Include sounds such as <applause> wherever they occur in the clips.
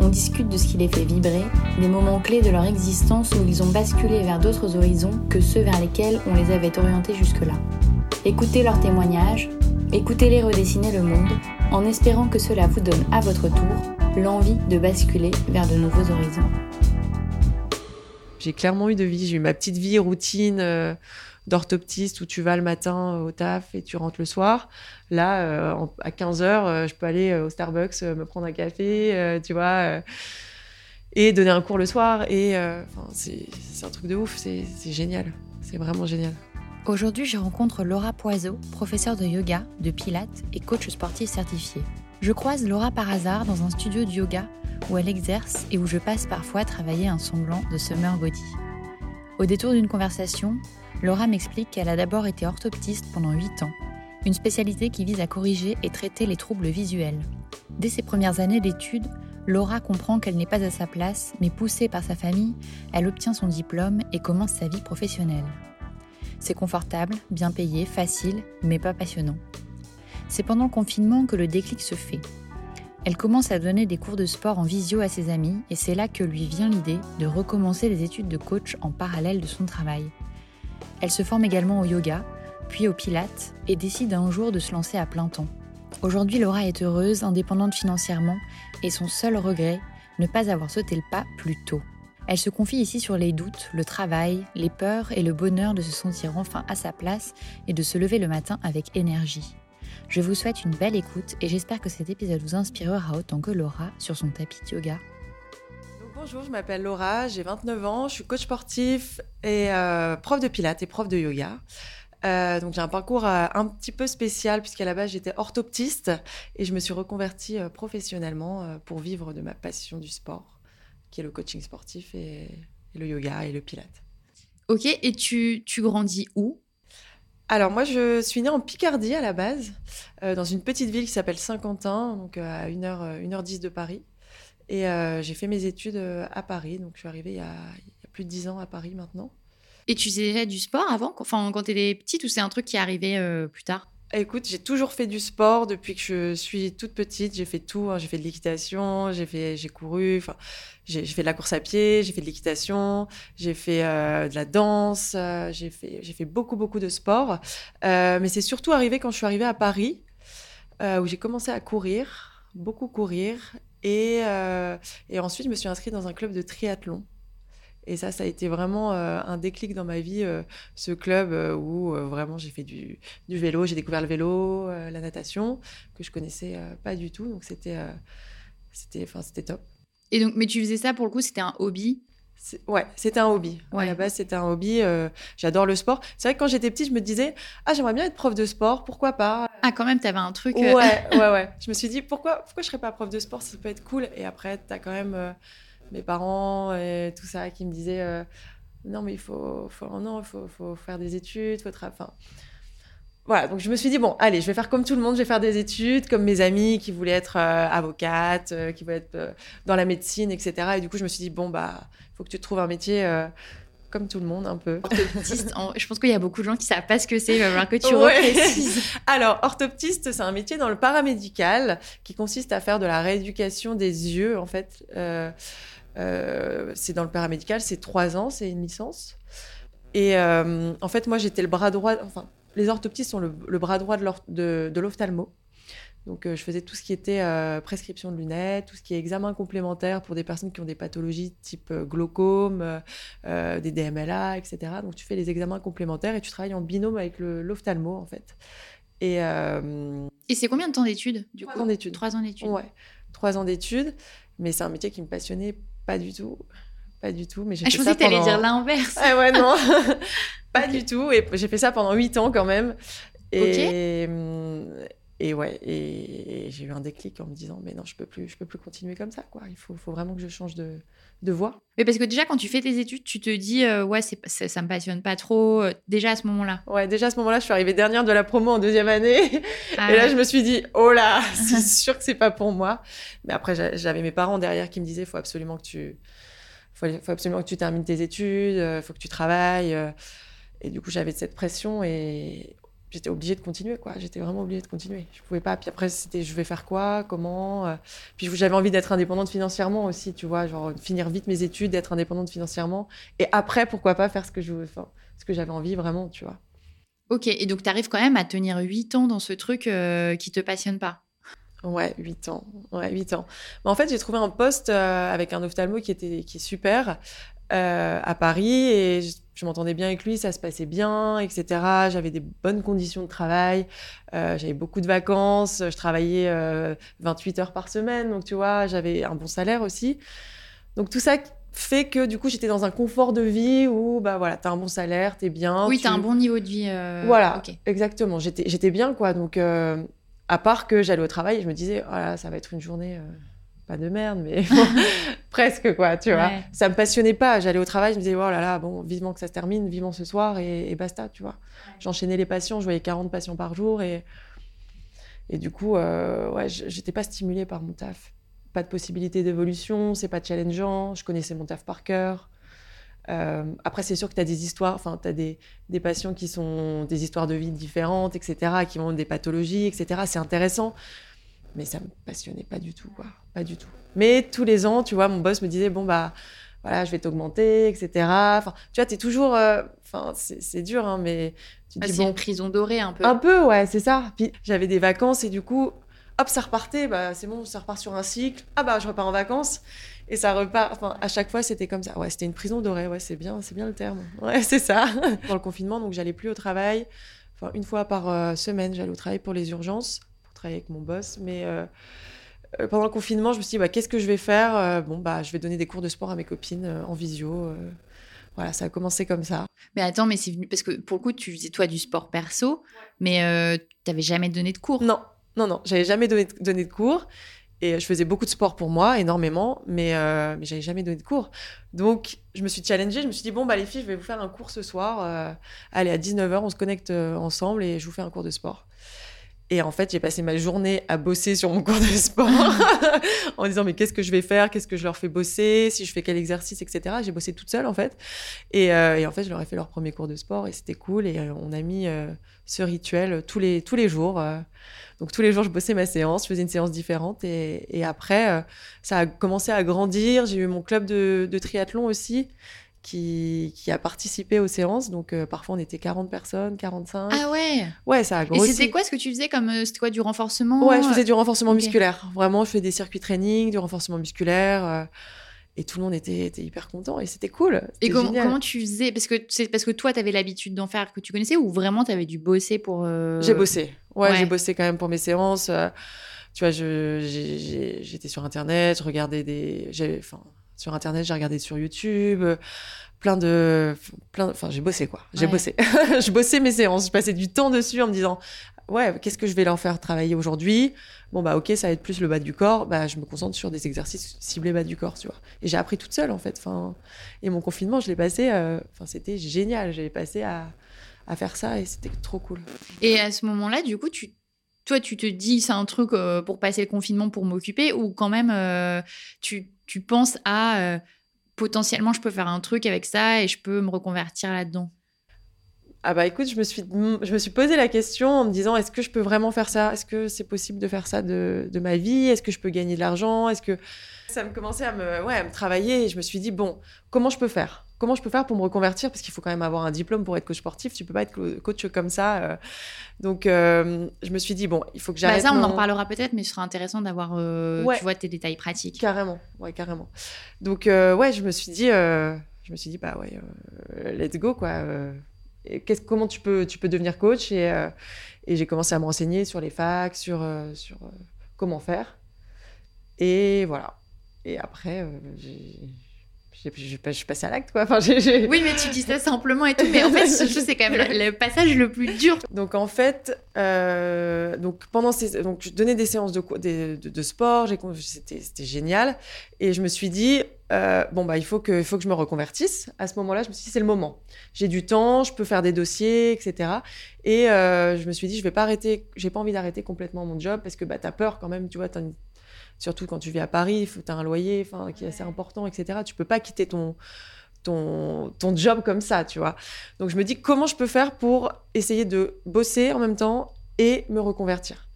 On discute de ce qui les fait vibrer, des moments clés de leur existence où ils ont basculé vers d'autres horizons que ceux vers lesquels on les avait orientés jusque-là. Écoutez leurs témoignages, écoutez-les redessiner le monde, en espérant que cela vous donne à votre tour l'envie de basculer vers de nouveaux horizons. J'ai clairement eu de vie. J'ai eu ma petite vie routine euh, d'orthoptiste où tu vas le matin au taf et tu rentres le soir. Là, euh, à 15 heures, euh, je peux aller au Starbucks me prendre un café, tu vois, et donner un cours le soir. Et c'est un truc de ouf. C'est génial. C'est vraiment génial. Aujourd'hui, je rencontre Laura Poiseau, professeure de yoga, de pilates et coach sportif certifié. Je croise Laura par hasard dans un studio de yoga où elle exerce et où je passe parfois travailler un semblant de summer body. Au détour d'une conversation, Laura m'explique qu'elle a d'abord été orthoptiste pendant 8 ans, une spécialité qui vise à corriger et traiter les troubles visuels. Dès ses premières années d'études, Laura comprend qu'elle n'est pas à sa place, mais poussée par sa famille, elle obtient son diplôme et commence sa vie professionnelle. C'est confortable, bien payé, facile, mais pas passionnant. C'est pendant le confinement que le déclic se fait. Elle commence à donner des cours de sport en visio à ses amis et c'est là que lui vient l'idée de recommencer les études de coach en parallèle de son travail. Elle se forme également au yoga, puis au pilates et décide un jour de se lancer à plein temps. Aujourd'hui, Laura est heureuse, indépendante financièrement et son seul regret, ne pas avoir sauté le pas plus tôt. Elle se confie ici sur les doutes, le travail, les peurs et le bonheur de se sentir enfin à sa place et de se lever le matin avec énergie. Je vous souhaite une belle écoute et j'espère que cet épisode vous inspirera autant que Laura sur son tapis de yoga. Bonjour, je m'appelle Laura, j'ai 29 ans, je suis coach sportif et euh, prof de pilates et prof de yoga. Euh, donc j'ai un parcours euh, un petit peu spécial puisqu'à la base j'étais orthoptiste et je me suis reconvertie professionnellement pour vivre de ma passion du sport, qui est le coaching sportif et, le yoga et le pilate. Ok, et tu, tu grandis où? Alors moi, je suis née en Picardie à la base, euh, dans une petite ville qui s'appelle Saint-Quentin, donc à 1h, 1h10 de Paris. Et euh, j'ai fait mes études à Paris, donc je suis arrivée il y, a, plus de 10 ans à Paris maintenant. Et tu faisais déjà du sport avant, enfin, quand tu étais petite, ou c'est un truc qui est arrivé plus tard? Écoute, j'ai toujours fait du sport depuis que je suis toute petite. J'ai fait tout. Hein. J'ai fait de l'équitation, j'ai fait, j'ai couru. J'ai fait de la course à pied, j'ai fait de l'équitation, j'ai fait euh, de la danse. Euh, j'ai fait, j'ai fait beaucoup, beaucoup de sport. Euh, mais c'est surtout arrivé quand je suis arrivée à Paris, où j'ai commencé à courir, beaucoup courir, et, et ensuite je me suis inscrite dans un club de triathlon. Et ça, ça a été vraiment euh, un déclic dans ma vie, euh, ce club euh, où vraiment j'ai fait du, vélo, j'ai découvert le vélo, la natation, que je connaissais pas du tout. Donc c'était c'était top. Et donc, mais tu faisais ça pour le coup, c'était un hobby Ouais, c'était un hobby. Ouais. À la base, c'était un hobby. J'adore le sport. C'est vrai que quand j'étais petite, je me disais, ah, j'aimerais bien être prof de sport, pourquoi pas? Ah, quand même, tu avais un truc. Ouais, <laughs> ouais, ouais. Je me suis dit, pourquoi, pourquoi je serais pas prof de sport Ça peut être cool? Et après, tu as quand même mes parents et tout ça qui me disaient euh, non mais il faut, faut non faut, faut, faire des études faut enfin voilà donc je me suis dit bon allez je vais faire comme tout le monde je vais faire des études comme mes amis qui voulaient être euh, avocates euh, qui voulaient être dans la médecine etc et du coup je me suis dit bon bah faut que tu trouves un métier comme tout le monde, un peu. Orthoptiste, je pense qu'il y a beaucoup de gens qui ne savent pas ce que c'est, il va falloir que tu reprécises. <laughs> Alors, orthoptiste, c'est un métier dans le paramédical qui consiste à faire de la rééducation des yeux, en fait. Euh, c'est dans le paramédical, c'est trois ans, c'est une licence. Et euh, en fait, moi, j'étais le bras droit. Enfin, les orthoptistes sont le, bras droit de l'ophtalmo. Donc, euh, je faisais tout ce qui était prescription de lunettes, tout ce qui est examen complémentaire pour des personnes qui ont des pathologies type glaucome, des DMLA, etc. Donc, tu fais les examens complémentaires et tu travailles en binôme avec l'ophtalmo, en fait. Et, et c'est combien de temps d'études Trois ans d'études. Trois ans d'études. Ouais, trois ans d'études. Mais c'est un métier qui me passionnait pas du tout. Pas du tout. Mais j'ai ah, je pensais que tu allais dire l'inverse. Ah ouais, non. <laughs> <laughs> pas du tout. Et j'ai fait ça pendant huit ans quand même. Et, et ouais, et, et j'ai eu un déclic en me disant, mais non, je peux plus, je peux plus continuer comme ça, quoi. Il faut, faut vraiment que je change de, de voie. Mais parce que déjà, quand tu fais tes études, tu te dis, euh, ouais, c'est, ça, ça me passionne pas trop. euh, Déjà à ce moment-là. Ouais, déjà à ce moment-là, je suis arrivée dernière de la promo en deuxième année. Ah et là, je me suis dit, oh là, <laughs> c'est sûr que c'est pas pour moi. Mais après, j'a- j'avais mes parents derrière qui me disaient, faut absolument que tu, faut, faut absolument que tu termines tes études, euh, faut que tu travailles. euh. Et du coup, j'avais cette pression et j'étais obligée de continuer, quoi. J'étais vraiment obligée de continuer. Je pouvais pas. Puis après, c'était, je vais faire quoi, comment. euh. Puis j'avais envie d'être indépendante financièrement aussi, tu vois, genre finir vite mes études, d'être indépendante financièrement. Et après, pourquoi pas faire ce que je, enfin, ce que j'avais envie vraiment, tu vois. Ok, et donc tu arrives quand même à tenir 8 ans dans ce truc euh, qui te passionne pas? Ouais, 8 ans. Ouais, 8 ans. Mais en fait, j'ai trouvé un poste euh, avec un ophtalmo qui, était, qui est super euh, à Paris et je, je m'entendais bien avec lui, ça se passait bien, etc. J'avais des bonnes conditions de travail, euh, j'avais beaucoup de vacances, je travaillais euh, 28 heures par semaine, donc tu vois, j'avais un bon salaire aussi. Donc tout ça fait que du coup, j'étais dans un confort de vie où, bah voilà, t'as un bon salaire, t'es bien. oui, tu- tu as un bon niveau de vie. euh, voilà, exactement. J'étais, j'étais bien, quoi. Donc, euh, à part que j'allais au travail, je me disais, voilà, ça va être une journée, euh, pas de merde, mais bon, <laughs> presque, quoi, tu vois. Ouais. Ça me passionnait pas. J'allais au travail, je me disais, oh là là, bon, vivement que ça se termine, vivement ce soir, et, et basta, tu vois. J'enchaînais les patients, je voyais 40 patients par jour, et, et du coup, euh, ouais, j'étais pas stimulée par mon taf. Pas de possibilité d'évolution, c'est pas challengeant, je connaissais mon taf par cœur. Euh, après, c'est sûr que tu as des histoires, enfin, tu as des, des patients qui sont des histoires de vie différentes, etc., qui ont des pathologies, etc. C'est intéressant, mais ça me passionnait pas du tout, quoi. Pas du tout. Mais tous les ans, tu vois, mon boss me disait, bon, bah, voilà, je vais t'augmenter, etc. Enfin, tu vois, tu es toujours. euh, Enfin, c'est c'est dur, hein, mais tu te Ah, dis, c'est bon, une prison dorée un peu. un peu, ouais, c'est ça. Puis j'avais des vacances et du coup, hop, ça repartait. Bah, c'est bon, ça repart sur un cycle. Ah bah, je repars en vacances et ça repart. Enfin, à chaque fois, c'était comme ça. Ouais, c'était une prison dorée. Ouais, c'est bien, c'est bien le terme. Ouais, <laughs> c'est ça. Dans le confinement, donc j'allais plus au travail. Enfin, une fois par euh, semaine, j'allais au travail pour les urgences, pour travailler avec mon boss. Mais euh, euh, pendant le confinement, je me suis dit, bah, qu'est-ce que je vais faire? Euh, Bon, bah, je vais donner des cours de sport à mes copines en visio. Voilà, ça a commencé comme ça. Mais attends, mais c'est venu parce que pour le coup, tu faisais toi du sport perso, mais euh, t'avais jamais donné de cours? Non, non, non, j'avais jamais donné, donné de cours. Et je faisais beaucoup de sport pour moi, énormément, mais, euh, mais j'avais jamais donné de cours. Donc, je me suis challengée, je me suis dit, bon, bah, les filles, je vais vous faire un cours ce soir. euh, allez, à 19h, on se connecte euh, ensemble et je vous fais un cours de sport. Et en fait, j'ai passé ma journée à bosser sur mon <laughs> cours de sport <laughs> en disant, mais qu'est-ce que je vais faire? Qu'est-ce que je leur fais bosser? Si je fais quel exercice, etc. J'ai bossé toute seule, en fait. Et, euh, et en fait, je leur ai fait leur premier cours de sport et c'était cool. Et euh, on a mis euh, ce rituel tous les, tous les jours. donc, tous les jours, je bossais ma séance, je faisais une séance différente. Et, après, ça a commencé à grandir. J'ai eu mon club de triathlon aussi qui, qui a participé aux séances. Donc, euh, parfois, on était 40 personnes, 45. Ah ouais. ouais, ça a Et grossi. c'était quoi ce que tu faisais comme euh, c'était quoi du renforcement? Ouais, je faisais du renforcement musculaire. Vraiment, je faisais des circuits training, du renforcement musculaire. euh, et tout le monde était, était hyper content. Et c'était cool. Et C'était comment, génial. comment tu faisais? Parce que c'est parce que toi, tu avais l'habitude d'en faire que tu connaissais ou vraiment tu avais dû bosser pour. euh, J'ai bossé. Ouais, ouais. j'ai bossé quand même pour mes séances. tu vois, j'étais sur Internet, je regardais des. Enfin, sur Internet, j'ai regardé sur YouTube. euh, Plein de. Plein, enfin, j'ai bossé, quoi. J'ai Ouais. bossé. <laughs> je bossais mes séances. Je passais du temps dessus en me disant Ouais, qu'est-ce que je vais leur faire travailler aujourd'hui? Bon, bah, ok, ça va être plus le bas du corps. Bah, je me concentre sur des exercices ciblés bas du corps, tu vois. Et j'ai appris toute seule, en fait. Enfin, et mon confinement, je l'ai passé. euh, Enfin, c'était génial. J'ai passé à, à faire ça et c'était trop cool. Et à ce moment-là, du coup, tu toi, tu te dis c'est un truc euh, pour passer le confinement pour m'occuper ou quand même euh, tu, tu penses à euh, potentiellement je peux faire un truc avec ça et je peux me reconvertir là-dedans? Ah bah écoute, je me suis, je me suis posé la question en me disant est-ce que je peux vraiment faire ça? Est-ce que c'est possible de faire ça de, de ma vie? Est-ce que je peux gagner de l'argent? Est-ce que ça me commençait à me, ouais, à me travailler et je me suis dit bon, comment je peux faire? Comment je peux faire pour me reconvertir? Parce qu'il faut quand même avoir un diplôme pour être coach sportif. Tu peux pas être co- coach comme ça. euh. Donc euh, je me suis dit bon, il faut que Bah, j'arrête. ça, on en reparlera peut-être, mais ce sera intéressant d'avoir euh, Ouais. tu vois tes détails pratiques. Carrément, ouais, carrément. Donc, euh, ouais, je me suis dit, je me suis dit, bah ouais, let's go, quoi. et comment tu peux, tu peux devenir coach? Et, et j'ai commencé à me renseigner sur les facs, sur, sur comment faire. Et voilà. Et après, j'ai, je je suis passée à l'acte, quoi. Enfin, j'ai- Oui, mais tu dis ça simplement et tout, mais en fait, <laughs> je sais quand même le, le passage le plus dur. Donc en fait, euh, donc pendant ces, donc je donnais des séances de, des- de, de sport, c'était génial, et je me suis dit euh, bon bah il faut que il faut que je me reconvertisse. À ce moment-là, je me suis dit c'est le moment. J'ai du temps, je peux faire des dossiers, etc. Et euh, je me suis dit je vais pas arrêter, j'ai pas envie d'arrêter complètement mon job parce que bah t'as peur quand même, tu vois, une- surtout quand tu vis à Paris, faut- t'as un loyer, qui est assez important, etc. Tu peux pas quitter ton ton, ton job comme ça, tu vois. Donc je me dis comment je peux faire pour essayer de bosser en même temps et me reconvertir?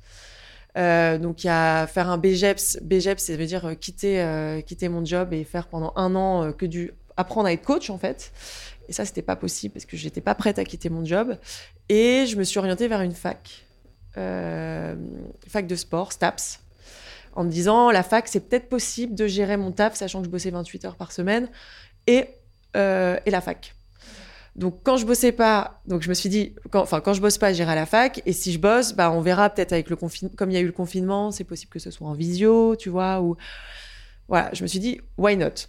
Euh, donc il y a faire un BGEPS. BGEPS, ça veut dire euh, quitter, euh, quitter mon job et faire pendant un an euh, que du apprendre à être coach en fait. Et ça c'était pas possible parce que j'étais pas prête à quitter mon job. Et je me suis orientée vers une fac, fac de sport, STAPS, en me disant la fac c'est peut-être possible de gérer mon taf sachant que je bossais 28 heures par semaine et euh, et la fac. Donc quand je bossais pas, donc je me suis dit, quand, enfin quand je bosse pas, j'irai à la fac. Et si je bosse, bah on verra peut-être avec le confinement, comme il y a eu le confinement, c'est possible que ce soit en visio, tu vois. Ou voilà, je me suis dit, why not?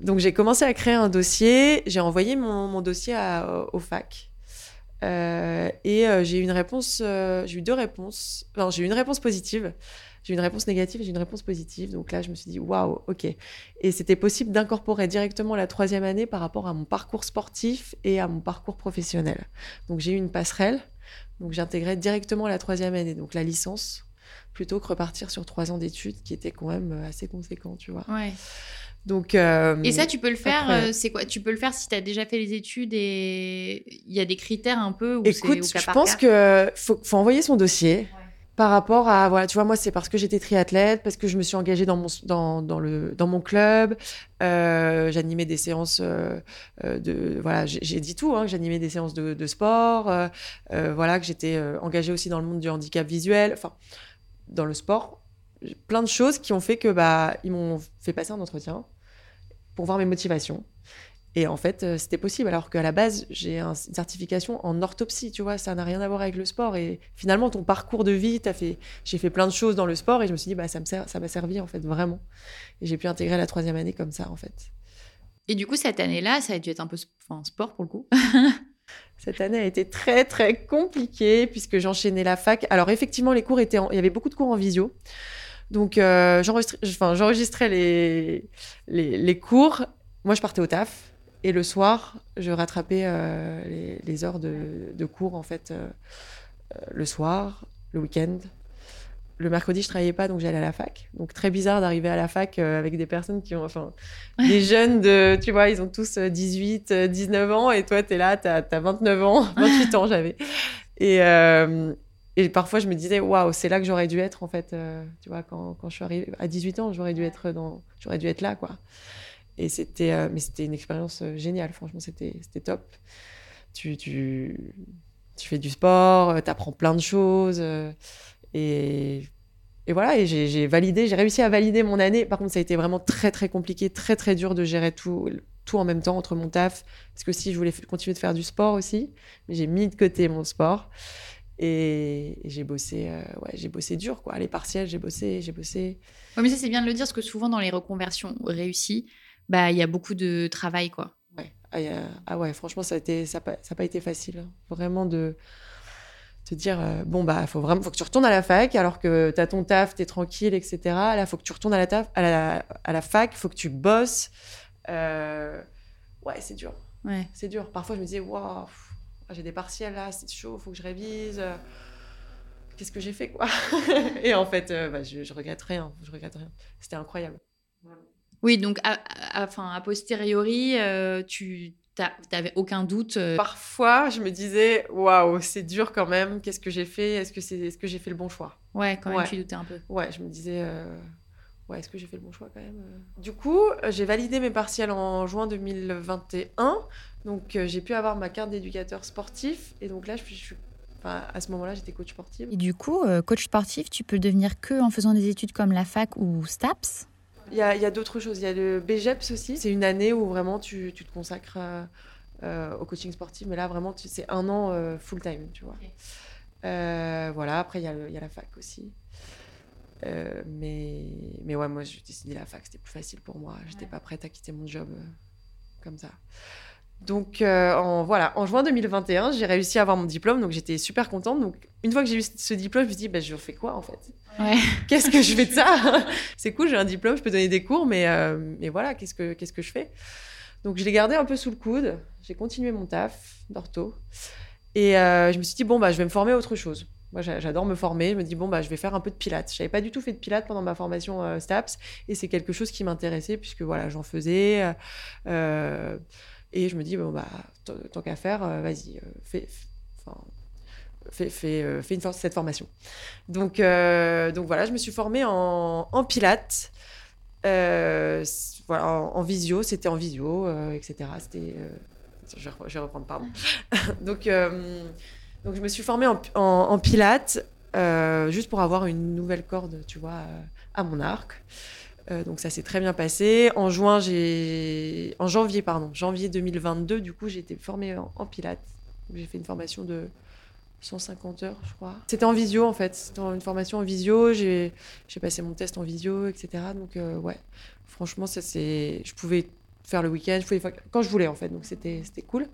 Donc j'ai commencé à créer un dossier. J'ai envoyé mon, dossier à, au fac. Euh, et euh, j'ai eu une réponse, euh, j'ai eu deux réponses. Non, j'ai eu une réponse positive. J'ai eu une réponse négative et j'ai eu une réponse positive. Donc là, je me suis dit, waouh, ok. Et c'était possible d'incorporer directement la troisième année par rapport à mon parcours sportif et à mon parcours professionnel. Donc j'ai eu une passerelle. Donc j'intégrais directement la troisième année, donc la licence, plutôt que repartir sur trois ans d'études, qui était quand même assez conséquent, tu vois. Ouais. Donc euh, Et ça, tu peux le faire, euh, c'est quoi? Tu peux le faire si tu as déjà fait les études et il y a des critères un peu où Écoute, au cas je par pense que faut, faut envoyer son dossier. Par rapport à, voilà, tu vois, moi, c'est parce que j'étais triathlète, parce que je me suis engagée dans mon, dans, dans le, dans mon club. Euh, j'animais des séances de. Voilà, j'ai dit tout, hein, que j'animais des séances de, de sport. voilà, que j'étais engagée aussi dans le monde du handicap visuel. Enfin, dans le sport. Plein de choses qui ont fait que, bah, ils m'ont fait passer un entretien pour voir mes motivations. Et en fait, euh, c'était possible, alors qu'à la base, j'ai un- une certification en orthopsie, tu vois, ça n'a rien à voir avec le sport. Et finalement, ton parcours de vie, t'as fait, j'ai fait plein de choses dans le sport et je me suis dit, bah, ça me sert, ça m'a servi, en fait, vraiment. Et j'ai pu intégrer la troisième année comme ça, en fait. Et du coup, cette année-là, ça a dû être un peu sp- enfin, sport pour le coup. <laughs> Cette année a été très, très compliquée puisque j'enchaînais la fac. Alors, effectivement, les cours étaient, en- il y avait beaucoup de cours en visio. Donc, euh, j'enregistrais, les, les, les cours. Moi, je partais au taf. Et le soir, je rattrapais euh, les, les heures de, de cours, en fait, euh, le soir, le week-end. Le mercredi, je travaillais pas, donc j'allais à la fac. Donc, très bizarre d'arriver à la fac avec des personnes qui ont, enfin, des jeunes de, tu vois, ils ont tous euh, 18, euh, 19 ans, et toi, tu es là, tu as, 29 ans, <laughs> 28 ans, j'avais. Et, euh, et parfois, je me disais, waouh, c'est là que j'aurais dû être, en fait. euh, tu vois, quand, quand je suis arrivée à 18 ans, j'aurais dû être dans, j'aurais dû être là, quoi. Et c'était, euh, mais c'était une expérience euh, géniale, franchement, c'était, c'était top. Tu, tu, tu fais du sport, tu apprends plein de choses. euh, et, et voilà, et j'ai, j'ai validé, j'ai réussi à valider mon année. Par contre, ça a été vraiment très, très compliqué, très, très dur de gérer tout, tout en même temps entre mon taf. Parce que si je voulais continuer de faire du sport aussi, mais j'ai mis de côté mon sport. Et, et j'ai bossé, euh, ouais, j'ai bossé dur, quoi. Les partiels, j'ai bossé, j'ai bossé. Ouais, mais ça, c'est bien de le dire parce que souvent, dans les reconversions réussies, bah, il y a beaucoup de travail, quoi. Ouais. Ah, a- ah ouais, franchement, ça n'a pas, ça a pas été facile. hein. Vraiment de te dire, euh, bon, bah, faut vraiment, faut que tu retournes à la fac alors que tu as ton taf, tu es tranquille, etc. Là, faut que tu retournes à la, taf, à la, à la fac, faut que tu bosses. Euh, ouais, c'est dur. Ouais. C'est dur. Parfois, je me disais, waouh, j'ai des partiels là, c'est chaud, faut que je révise. Qu'est-ce que j'ai fait, quoi <laughs> Et en fait, euh, bah, je, je regrette rien. Je regrette rien. C'était incroyable. Oui, donc, à, à- enfin, a posteriori, euh, tu n'avais aucun doute. euh, Parfois, je me disais, waouh, c'est dur quand même. Qu'est-ce que j'ai fait? Est-ce que c'est, est-ce que j'ai fait le bon choix? Ouais, quand même, Ouais. tu doutais un peu. Ouais, je me disais, euh, ouais, est-ce que j'ai fait le bon choix quand même? Du coup, j'ai validé mes partiels en juin 2021. Donc, euh, j'ai pu avoir ma carte d'éducateur sportif. Et donc là, je suis, enfin, à ce moment-là, j'étais coach sportive. Et du coup, euh, coach sportif, tu peux le devenir que en faisant des études comme la fac ou STAPS? Il y a, d'autres choses. Il y a le BGEPS aussi. C'est une année où vraiment tu, tu te consacres euh, au coaching sportif. Mais là, vraiment, c'est un an euh, full-time, tu vois. Euh, voilà, après, il y, a le- il y a la fac aussi. Mais, mais ouais, moi, j'ai décidé la fac, c'était plus facile pour moi. J'étais pas prête à quitter mon job comme ça. Donc, euh, en, voilà, en juin 2021, j'ai réussi à avoir mon diplôme, donc j'étais super contente. Donc, une fois que j'ai eu ce diplôme, je me suis dit, bah, je fais quoi en fait? Ouais. <laughs> Qu'est-ce que je fais de ça? C'est cool, j'ai un diplôme, je peux donner des cours, mais, euh, mais voilà, qu'est-ce que, qu'est-ce que je fais? Donc, je l'ai gardé un peu sous le coude. J'ai continué mon taf d'ortho. Et euh, je me suis dit, bon, bah, je vais me former à autre chose. Moi, j'a- j'adore me former. Je me dis, bon, bah, je vais faire un peu de pilates. Je n'avais pas du tout fait de pilates pendant ma formation STAPS. Et c'est quelque chose qui m'intéressait, puisque voilà, j'en faisais. Et je me dis, bon, bah, tant qu'à faire, euh, vas-y, euh, fais, fais, fais, euh, fais une cette formation. Donc, donc voilà, je me suis formée en, en pilates. Voilà, en, visio, c'était en visio, etc. C'était. je, je vais reprendre, pardon. <laughs> donc, donc, je me suis formée en, en, en pilates juste pour avoir une nouvelle corde, tu vois, à mon arc. Euh, donc ça s'est très bien passé. En juin, j'ai, en janvier, pardon, janvier 2022, du coup, j'ai été formée en, en pilates. J'ai fait une formation de 150 heures, je crois. C'était en visio, en fait. C'était une formation en visio. J'ai, passé mon test en visio, etc. Donc, euh, ouais, franchement, ça, c'est... je pouvais faire le week-end, quand je voulais, en fait. Donc, c'était cool.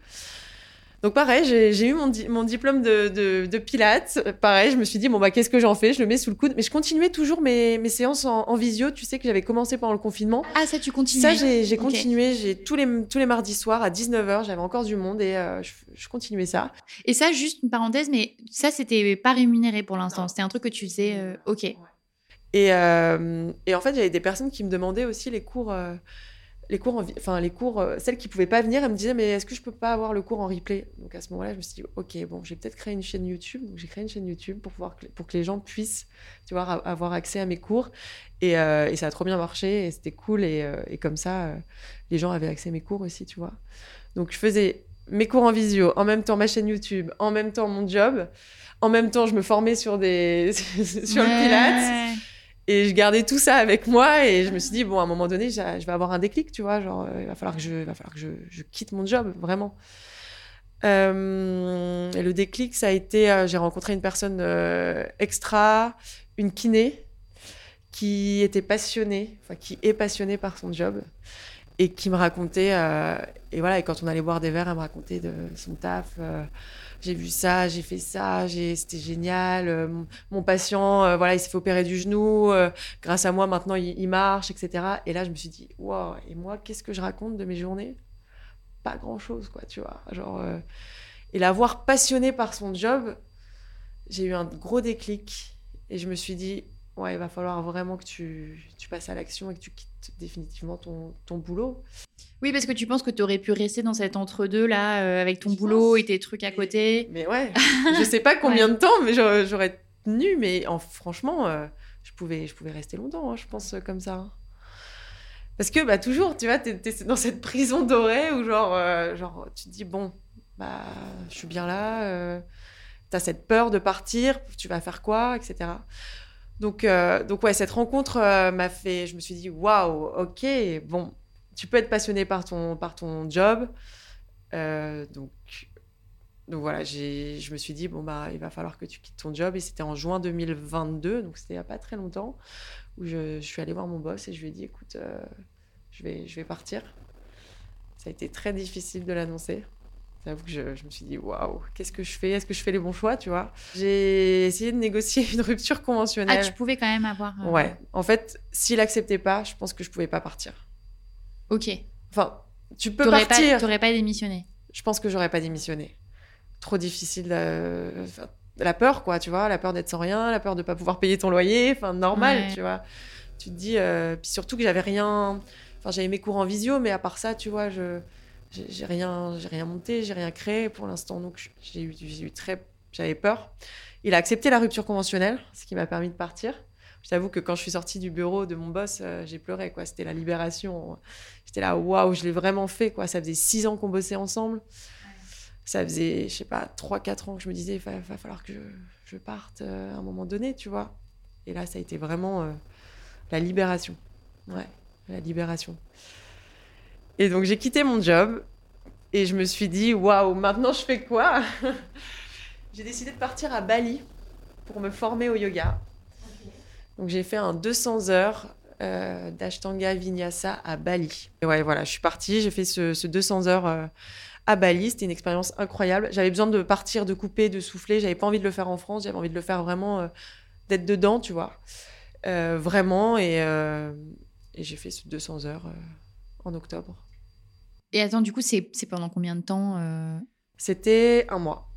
Donc, pareil, j'ai, eu mon, di- mon diplôme de, de, de pilates. Pareil, je me suis dit, bon, bah, qu'est-ce que j'en fais? Je le mets sous le coude. Mais je continuais toujours mes, mes séances en, en visio. Tu sais que j'avais commencé pendant le confinement. Ah, ça, tu continues Ça, j'ai continué. J'ai tous les, tous les mardis soirs à 19h, j'avais encore du monde et euh, je, je continuais ça. Et ça, juste une parenthèse, mais ça, c'était pas rémunéré pour l'instant. C'était un truc que tu faisais. euh, ok. Et, euh, et en fait, j'avais des personnes qui me demandaient aussi les cours, euh, les cours, enfin les cours, euh, celles qui pouvaient pas venir, elles me disaient mais est-ce que je peux pas avoir le cours en replay? Donc à ce moment-là, je me suis dit ok, bon, j'ai peut-être créé une chaîne YouTube. Donc j'ai créé une chaîne YouTube pour pouvoir pour que les gens puissent, tu vois, avoir accès à mes cours. Et, euh, et ça a trop bien marché et c'était cool et, euh, comme ça, les gens avaient accès à mes cours aussi, tu vois. Donc je faisais mes cours en visio, en même temps ma chaîne YouTube, en même temps mon job. En même temps, je me formais sur des <laughs> sur le Pilates. Et je gardais tout ça avec moi et je me suis dit, bon, à un moment donné, je vais avoir un déclic, tu vois, genre, euh, il va falloir que je, va falloir que je, quitte mon job, vraiment. Euh, et le déclic, ça a été, euh, j'ai rencontré une personne extra, une kiné, qui était passionnée, enfin, qui est passionnée par son job et qui me racontait, et voilà, et quand on allait boire des verres, elle me racontait de son taf. J'ai vu ça, j'ai fait ça, c'était génial. euh, mon, patient, euh, voilà, il s'est fait opérer du genou. euh, grâce à moi, maintenant, il, marche, etc. Et là, je me suis dit, waouh, et moi, qu'est-ce que je raconte de mes journées? Pas grand-chose, quoi, tu vois. Genre, et l'avoir passionné par son job, j'ai eu un gros déclic. Et je me suis dit, ouais, il va falloir vraiment que tu, tu passes à l'action et que tu quittes définitivement ton, ton boulot. Oui, parce que tu penses que tu aurais pu rester dans cet entre-deux là, euh, avec ton boulot et tes trucs à côté. Mais ouais, <laughs> je sais pas combien de temps, mais j'aurais tenu. Mais en, franchement, euh, je, pouvais, je pouvais rester longtemps, hein, je pense, euh, comme ça. hein. Parce que bah, toujours, tu vois, t'es es dans cette <laughs> prison dorée où genre, genre tu te dis, bon, bah, je suis bien là, euh, t'as cette peur de partir, tu vas faire quoi, etc. Donc, euh, donc ouais, cette rencontre euh, m'a fait, je me suis dit, waouh, ok, bon, tu peux être passionné par ton, par ton job. Euh, donc, donc voilà, je me suis dit, bon, bah, il va falloir que tu quittes ton job. Et c'était en juin 2022, donc c'était il n'y a pas très longtemps, où je, je suis allée voir mon boss et je lui ai dit, écoute, je, vais, je vais partir. Ça a été très difficile de l'annoncer. J'avoue que je, je me suis dit, waouh, qu'est-ce que je fais? Est-ce que je fais les bons choix, tu vois? J'ai essayé de négocier <laughs> une rupture Ah, conventionnelle. tu pouvais quand même avoir. euh, Ouais, en fait, s'il acceptait pas, je pense que je pouvais pas partir. Ok. Enfin, tu peux T'aurais partir. pas, t'aurais pas démissionné. je pense que j'aurais pas démissionné. Trop difficile. euh, la peur, quoi, tu vois, la peur d'être sans rien, la peur de pas pouvoir payer ton loyer, enfin, normal, Ouais. tu vois? Tu te dis, euh, puis surtout que j'avais rien. Enfin, j'avais mes cours en visio, mais à part ça, tu vois, je j'ai rien, rien monté, j'ai rien créé pour l'instant, donc j'ai eu, très, j'avais peur. Il a accepté la rupture conventionnelle, ce qui m'a permis de partir. Je t'avoue que quand je suis sortie du bureau de mon boss, euh, j'ai pleuré, quoi. C'était la libération. J'étais là, waouh, je l'ai vraiment fait, quoi. Ça faisait six ans qu'on bossait ensemble. Ça faisait, je sais pas, trois, quatre ans que je me disais, il va, falloir que je, je parte euh, à un moment donné, tu vois. Et là, ça a été vraiment euh, la libération. Ouais, la libération. Et donc, j'ai quitté mon job et je me suis dit, waouh, maintenant je fais quoi? <laughs> J'ai décidé de partir à Bali pour me former au yoga. Donc j'ai fait un 200 heures euh, d'Ashtanga Vinyasa à Bali. Et ouais, voilà, je suis partie, j'ai fait ce, ce 200 heures euh, à Bali. C'était une expérience incroyable. J'avais besoin de partir, de couper, de souffler. J'avais pas envie de le faire en France. J'avais envie de le faire vraiment, euh, d'être dedans, tu vois. Euh, vraiment. Et, j'ai fait ce 200 heures en octobre. Et attends, du coup, c'est c'est pendant combien de temps euh, C'était un mois.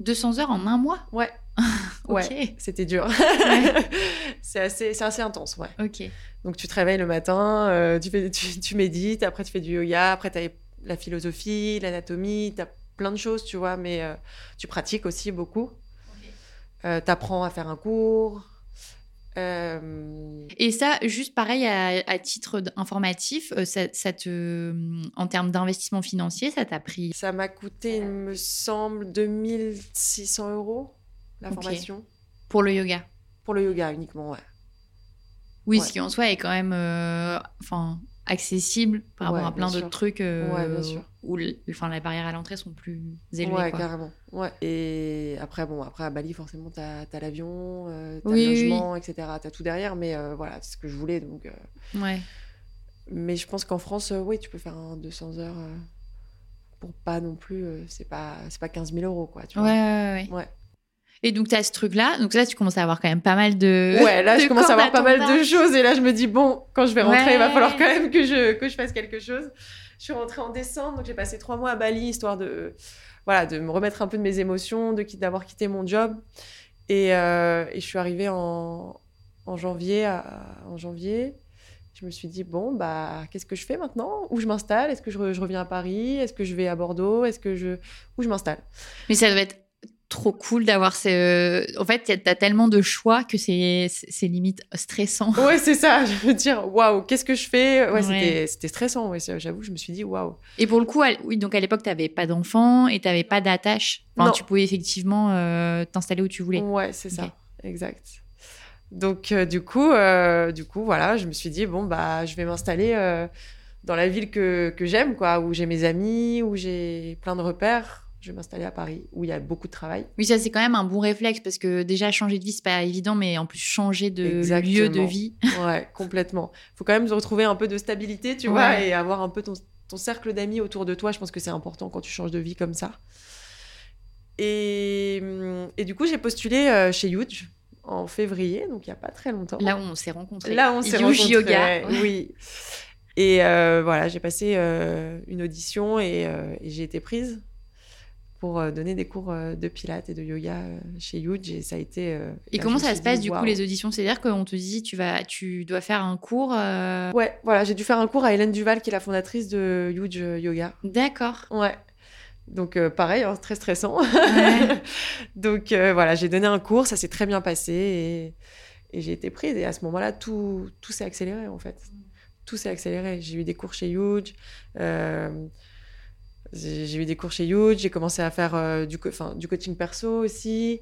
200 heures en un mois? Ouais. <laughs> Ok. Ouais, c'était dur. Ouais. <laughs> c'est assez, c'est assez intense, ouais. Ok. Donc tu te réveilles le matin, euh, tu, fais, tu, tu médites, après tu fais du yoga, après tu as la philosophie, l'anatomie, tu as plein de choses, tu vois, mais euh, tu pratiques aussi beaucoup. tu apprends à faire un cours. Euh, Et ça, juste pareil, à, à titre informatif, euh, ça, ça te, en termes d'investissement financier, ça t'a pris. ça m'a coûté, il me semble, 2600 euros la formation. Pour le yoga. Pour le yoga uniquement, ouais. Oui, Ouais. ce qui en soi est quand même euh, enfin, accessible par rapport à plein d'autres trucs euh, Ouais, bien sûr. Où enfin, les barrières à l'entrée sont plus élevées. ouais, quoi. carrément. Ouais. Et après, bon, après à Bali, forcément, tu as, l'avion, euh, Oui, le oui. logement, etc. Tu as tout derrière, mais euh, voilà, c'est ce que je voulais. Donc, euh, Ouais. Mais je pense qu'en France, euh, oui, tu peux faire un 200 heures pour pas non plus. c'est pas, c'est pas 15 000 euros, quoi. Tu Ouais, vois. ouais, ouais. Ouais. Et donc, tu as ce truc-là. Donc, là, tu commences à avoir quand même pas mal de. Ouais, là, <laughs> de je commence à avoir pas mal de choses. Et là, je me dis, bon, quand je vais rentrer, il va falloir quand même que je, que je fasse quelque chose. Je suis rentrée en décembre, donc j'ai passé trois mois à Bali, histoire de, voilà, de me remettre un peu de mes émotions, de, d'avoir quitté mon job. Et, euh, je suis arrivée en, janvier. en janvier. Je me suis dit, bon, bah, qu'est-ce que je fais maintenant? Où je m'installe? Est-ce que je reviens à Paris? Est-ce que je vais à Bordeaux? Est-ce que je... Où je m'installe? Mais ça doit être trop cool d'avoir ce. En fait, tu as tellement de choix que c'est limite stressant. Ouais, c'est ça. Je veux dire, waouh, qu'est-ce que je fais? Ouais, Ouais. c'était- stressant. Ouais, j'avoue, je me suis dit, waouh. Et pour le coup, à- oui, donc à l'époque, tu n'avais pas d'enfant et tu n'avais pas d'attache. Enfin, Non. tu pouvais effectivement euh, t'installer où tu voulais. Ouais, c'est ça, exact. Donc, euh, du coup, euh, du coup, voilà, je me suis dit, bon, bah, je vais m'installer euh, dans la ville que, que j'aime, quoi, où j'ai mes amis, où j'ai plein de repères. Je vais m'installer à Paris, où il y a beaucoup de travail. Oui, ça, c'est quand même un bon réflexe parce que déjà, changer de vie, c'est pas évident, mais en plus, changer de Exactement. lieu de vie. <laughs> Ouais, complètement. faut quand même retrouver un peu de stabilité, tu vois, et avoir un peu ton, ton cercle d'amis autour de toi. Je pense que c'est important quand tu changes de vie comme ça. Et, hum, et du coup, j'ai postulé euh, chez Huge en février, donc il n'y a pas très longtemps. Là où on s'est rencontrés. Là, on s'est rencontrés, Yoga. Oui. Et euh, voilà, j'ai passé euh, une audition et, euh, et j'ai été prise pour euh, donner des cours euh, de pilates et de yoga euh, chez Huge et ça a été. Et comment ça se passe dit, du coup les auditions? C'est-à-dire qu'on te dit tu vas, tu dois faire un cours. euh, Ouais, voilà, j'ai dû faire un cours à Hélène Duval qui est la fondatrice de Huge Yoga. D'accord. Ouais. Donc euh, pareil, hein, très stressant. Ouais. <laughs> Donc euh, voilà, j'ai donné un cours, ça s'est très bien passé et, et j'ai été prise. Et à ce moment-là, tout, tout s'est accéléré en fait. Tout s'est accéléré. J'ai eu des cours chez Huge. J'ai eu des cours chez Huge. J'ai commencé à faire euh, du, co- enfin, du coaching perso aussi.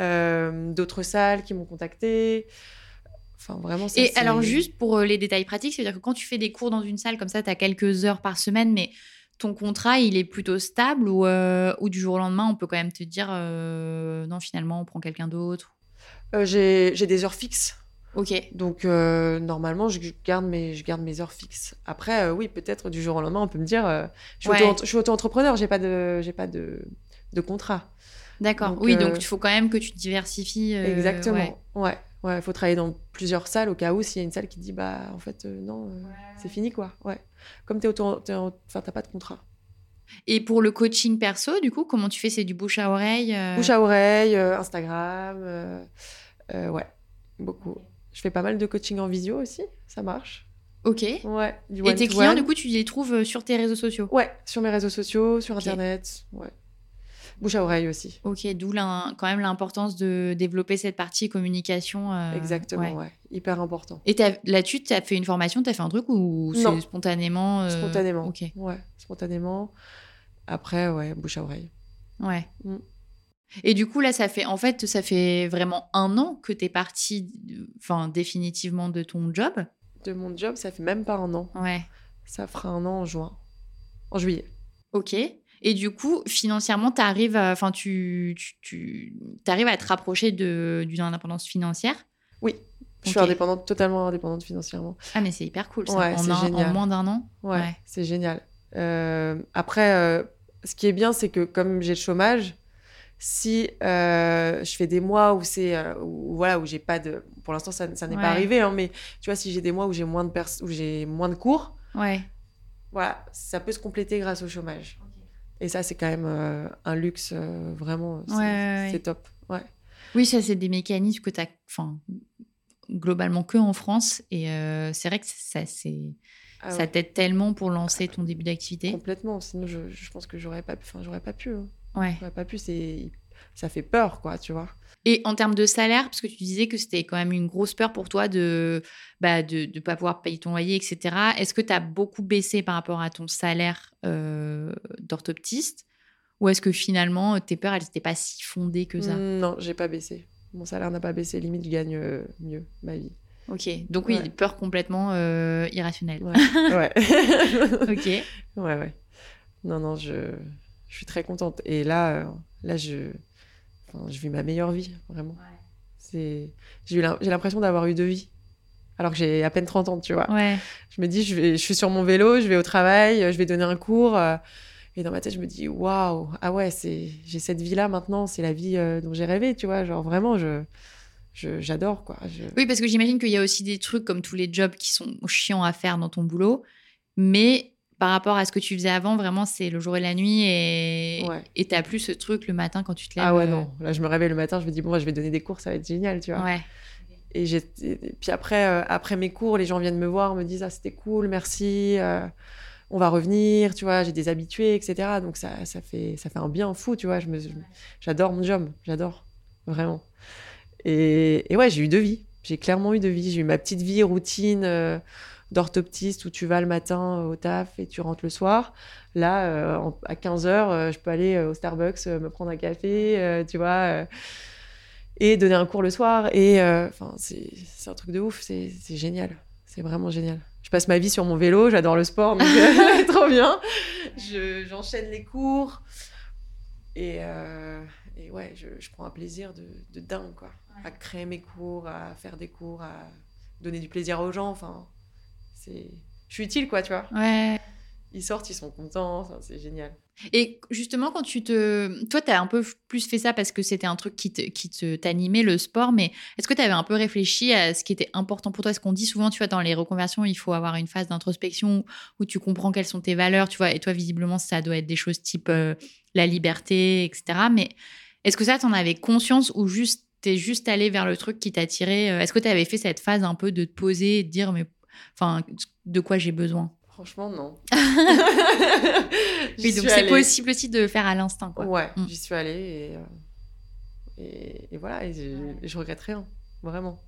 euh, D'autres salles qui m'ont contacté. Enfin, vraiment, ça, Et alors, juste pour euh, les détails pratiques, c'est-à-dire que quand tu fais des cours dans une salle comme ça, tu as quelques heures par semaine, mais ton contrat, il est plutôt stable ou, euh, ou du jour au lendemain, on peut quand même te dire non, finalement, on prend quelqu'un d'autre j'ai des heures fixes. Ok. Donc euh, normalement, je garde mes, je garde mes heures fixes. Après, euh, oui, peut-être du jour au lendemain, on peut me dire, euh, je suis Ouais. auto-entrepreneur, j'ai pas de, j'ai pas de, de contrat. D'accord. Oui, donc il faut quand même que tu te diversifies. Exactement. Ouais. Ouais, il faut travailler dans plusieurs salles au cas où s'il y a une salle qui dit, bah en fait non, c'est fini quoi. Ouais. Comme t'es auto, enfin t'as pas de contrat. Et pour le coaching perso, du coup, comment tu fais? C'est du bouche à oreille euh, Bouche à oreille, euh, Instagram, euh, ouais, beaucoup. Je fais pas mal de coaching en visio aussi, ça marche. Ok. Ouais. Du Et tes clients, du coup, tu les trouves euh, sur tes réseaux sociaux? Ouais, sur mes réseaux sociaux, sur. Internet, ouais. Bouche à oreille aussi. Ok, d'où quand même l'importance de développer cette partie communication. euh, Exactement, ouais. ouais. Hyper important. Et là-dessus, tu as fait une formation, tu as fait un truc ou c'est spontanément euh, Spontanément. Ok, Ouais, spontanément. Après, ouais, bouche à oreille. ouais. Mm. Et du coup, là, ça fait, en fait, ça fait vraiment un an que tu es parti, enfin, définitivement de ton job. De mon job, ça fait même pas un an. Ouais. Ça fera un an en juin. En juillet. Ok. Et du coup, financièrement, tu arrives, enfin, tu, tu, tu arrives à te rapprocher de- d'une indépendance financière? Oui. Je suis indépendante, totalement indépendante financièrement. Ah, mais c'est hyper cool ça. Ouais, en, c'est un- génial. en moins d'un an? Ouais, Ouais. c'est génial. Euh, après, euh, ce qui est bien, c'est que comme j'ai le chômage, si euh, je fais des mois où c'est euh, où, voilà où j'ai pas de pour l'instant ça, ça n'est Ouais. pas arrivé hein, mais tu vois si j'ai des mois où j'ai moins de pers- où j'ai moins de cours Ouais. voilà ça peut se compléter grâce au chômage et ça c'est quand même euh, un luxe vraiment c'est Ouais, ouais, top ouais Oui, ça, c'est des mécanismes que tu as enfin, globalement que en France. Et c'est vrai que ça, c'est, Ah ça t'aide tellement pour lancer ton début d'activité. complètement sinon je, je pense que j'aurais pas enfin j'aurais pas pu hein. Ouais. pas pu c'est ça fait peur quoi tu vois Et en termes de salaire, parce que tu disais que c'était quand même une grosse peur pour toi de bah, de ne pas pouvoir payer ton loyer, etc. Est-ce que tu as beaucoup baissé par rapport à ton salaire euh, d'orthoptiste? Ou est-ce que finalement, tes peurs, elles n'étaient pas si fondées que ça? Mm, non j'ai pas baissé mon salaire n'a pas baissé limite je gagne euh, mieux ma vie Ok, donc oui, Ouais. peur complètement euh, irrationnelle. Ouais. ouais. <laughs> Ok. ouais, ouais. Non, non, je, je suis très contente. Et là, euh, là je, enfin, je vis ma meilleure vie, vraiment. C'est, j'ai, l'impression d'avoir eu deux vies. Alors que j'ai à peine 30 ans, tu vois. Ouais. Je me dis, je, vais, je suis sur mon vélo, je vais au travail, je vais donner un cours. euh, et dans ma tête, je me dis, waouh, ah ouais, j'ai cette vie-là maintenant, c'est la vie euh, dont j'ai rêvé, tu vois. Genre, vraiment, je, je, j'adore, quoi. Je- Oui, parce que j'imagine qu'il y a aussi des trucs comme tous les jobs qui sont chiants à faire dans ton boulot, mais par rapport à ce que tu faisais avant, vraiment, c'est le jour et la nuit et Ouais. et t'as plus ce truc le matin quand tu te lèves. Ah ouais, euh, non. Là, je me réveille le matin, je me dis, bon, je vais donner des cours, ça va être génial, tu vois. Ouais. Et, j'ai- puis après, euh, après mes cours, les gens viennent me voir, me disent Ah, c'était cool, merci, euh, on va revenir, tu vois, j'ai des habitués, etc. Donc ça, ça, fait, ça fait un bien fou, tu vois. Je me, je- j'adore mon job, j'adore, vraiment. Et, et ouais, j'ai eu deux vies. J'ai clairement eu deux vies. J'ai eu ma petite vie routine euh, d'orthoptiste où tu vas le matin euh, au taf et tu rentres le soir. Là, euh, en- à 15h, je peux aller euh, au Starbucks, euh, me prendre un café, euh, tu vois. euh, et donner un cours le soir. Et euh, enfin, c'est un truc de ouf, c'est génial. C'est vraiment génial. Je passe ma vie sur mon vélo, j'adore le sport, donc euh, <laughs> <laughs> trop bien. Je- J'enchaîne les cours. Et, euh, et ouais, je, je prends un plaisir de, de dingue, quoi. À créer mes cours, à faire des cours, à donner du plaisir aux gens. Enfin, c'est... Je suis utile, quoi, tu vois. Ouais. Ils sortent, ils sont contents, c'est génial. Et justement, quand tu te. Toi, tu as un peu plus fait ça parce que c'était un truc qui te, qui te t'animait, le sport, mais est-ce que tu avais un peu réfléchi à ce qui était important pour toi? Ce qu'on dit souvent, tu vois, dans les reconversions, il faut avoir une phase d'introspection où tu comprends quelles sont tes valeurs, tu vois, et toi, visiblement, ça doit être des choses type euh, la liberté, etc. Mais est-ce que ça, t'en avais conscience ou juste t'es juste allé vers le truc qui t'attirait euh, Est-ce que tu avais fait cette phase un peu de te poser et de dire, mais enfin, de quoi j'ai besoin Franchement, non. <laughs> Oui, donc c'est possible aussi de faire à l'instinct. Ouais, Mm. j'y suis allée et, euh, et, et voilà, et je, je regrette rien, vraiment.